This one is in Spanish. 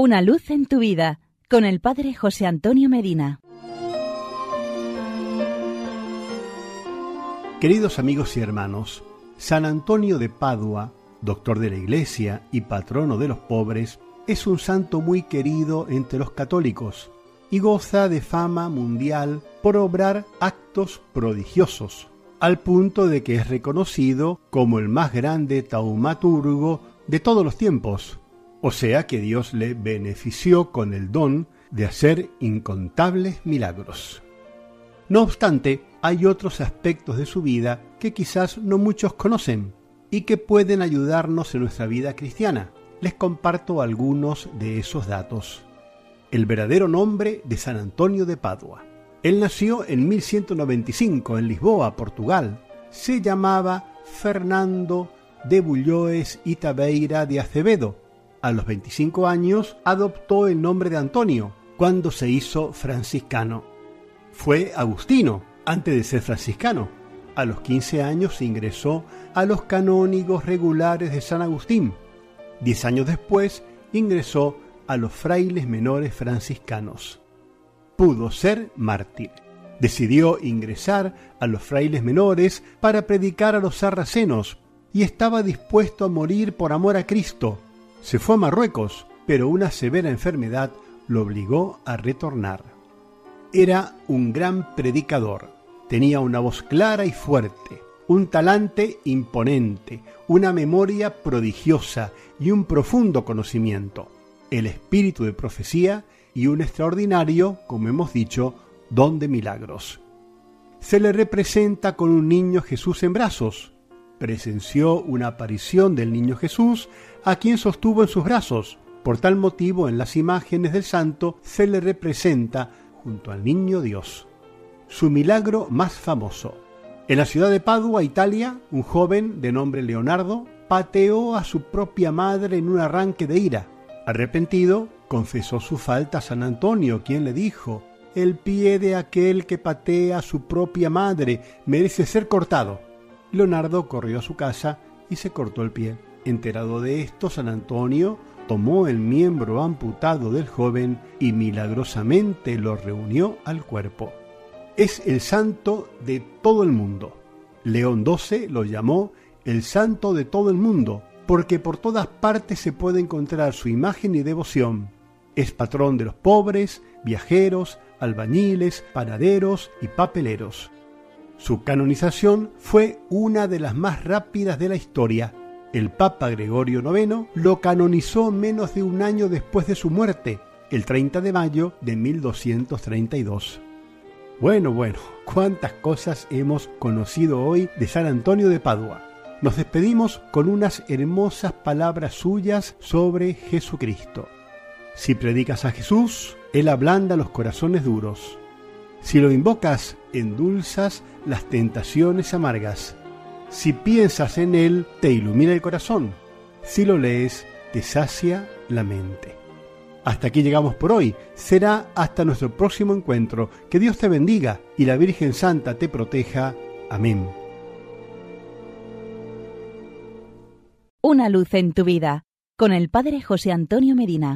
Una luz en tu vida con el Padre José Antonio Medina. Queridos amigos y hermanos, San Antonio de Padua, doctor de la Iglesia y patrono de los pobres, es un santo muy querido entre los católicos y goza de fama mundial por obrar actos prodigiosos, al punto de que es reconocido como el más grande taumaturgo de todos los tiempos o sea que Dios le benefició con el don de hacer incontables milagros. No obstante, hay otros aspectos de su vida que quizás no muchos conocen y que pueden ayudarnos en nuestra vida cristiana. Les comparto algunos de esos datos. El verdadero nombre de San Antonio de Padua. Él nació en 1195 en Lisboa, Portugal. Se llamaba Fernando de Bulloes y Tabeira de Acevedo a los 25 años adoptó el nombre de Antonio cuando se hizo franciscano. Fue agustino antes de ser franciscano. A los 15 años ingresó a los canónigos regulares de San Agustín. Diez años después ingresó a los frailes menores franciscanos. Pudo ser mártir. Decidió ingresar a los frailes menores para predicar a los sarracenos y estaba dispuesto a morir por amor a Cristo se fue a Marruecos, pero una severa enfermedad lo obligó a retornar. Era un gran predicador, tenía una voz clara y fuerte, un talante imponente, una memoria prodigiosa y un profundo conocimiento, el espíritu de profecía y un extraordinario, como hemos dicho, don de milagros. Se le representa con un niño Jesús en brazos, presenció una aparición del niño Jesús a quien sostuvo en sus brazos. Por tal motivo en las imágenes del santo se le representa junto al niño Dios. Su milagro más famoso. En la ciudad de Padua, Italia, un joven de nombre Leonardo pateó a su propia madre en un arranque de ira. Arrepentido, confesó su falta a San Antonio, quien le dijo, el pie de aquel que patea a su propia madre merece ser cortado. Leonardo corrió a su casa y se cortó el pie. Enterado de esto, San Antonio tomó el miembro amputado del joven y milagrosamente lo reunió al cuerpo. Es el santo de todo el mundo. León XII lo llamó el santo de todo el mundo, porque por todas partes se puede encontrar su imagen y devoción. Es patrón de los pobres, viajeros, albañiles, panaderos y papeleros. Su canonización fue una de las más rápidas de la historia. El Papa Gregorio IX lo canonizó menos de un año después de su muerte, el 30 de mayo de 1232. Bueno, bueno, cuántas cosas hemos conocido hoy de San Antonio de Padua. Nos despedimos con unas hermosas palabras suyas sobre Jesucristo. Si predicas a Jesús, Él ablanda los corazones duros. Si lo invocas, endulzas las tentaciones amargas. Si piensas en Él, te ilumina el corazón. Si lo lees, te sacia la mente. Hasta aquí llegamos por hoy. Será hasta nuestro próximo encuentro. Que Dios te bendiga y la Virgen Santa te proteja. Amén. Una luz en tu vida con el Padre José Antonio Medina.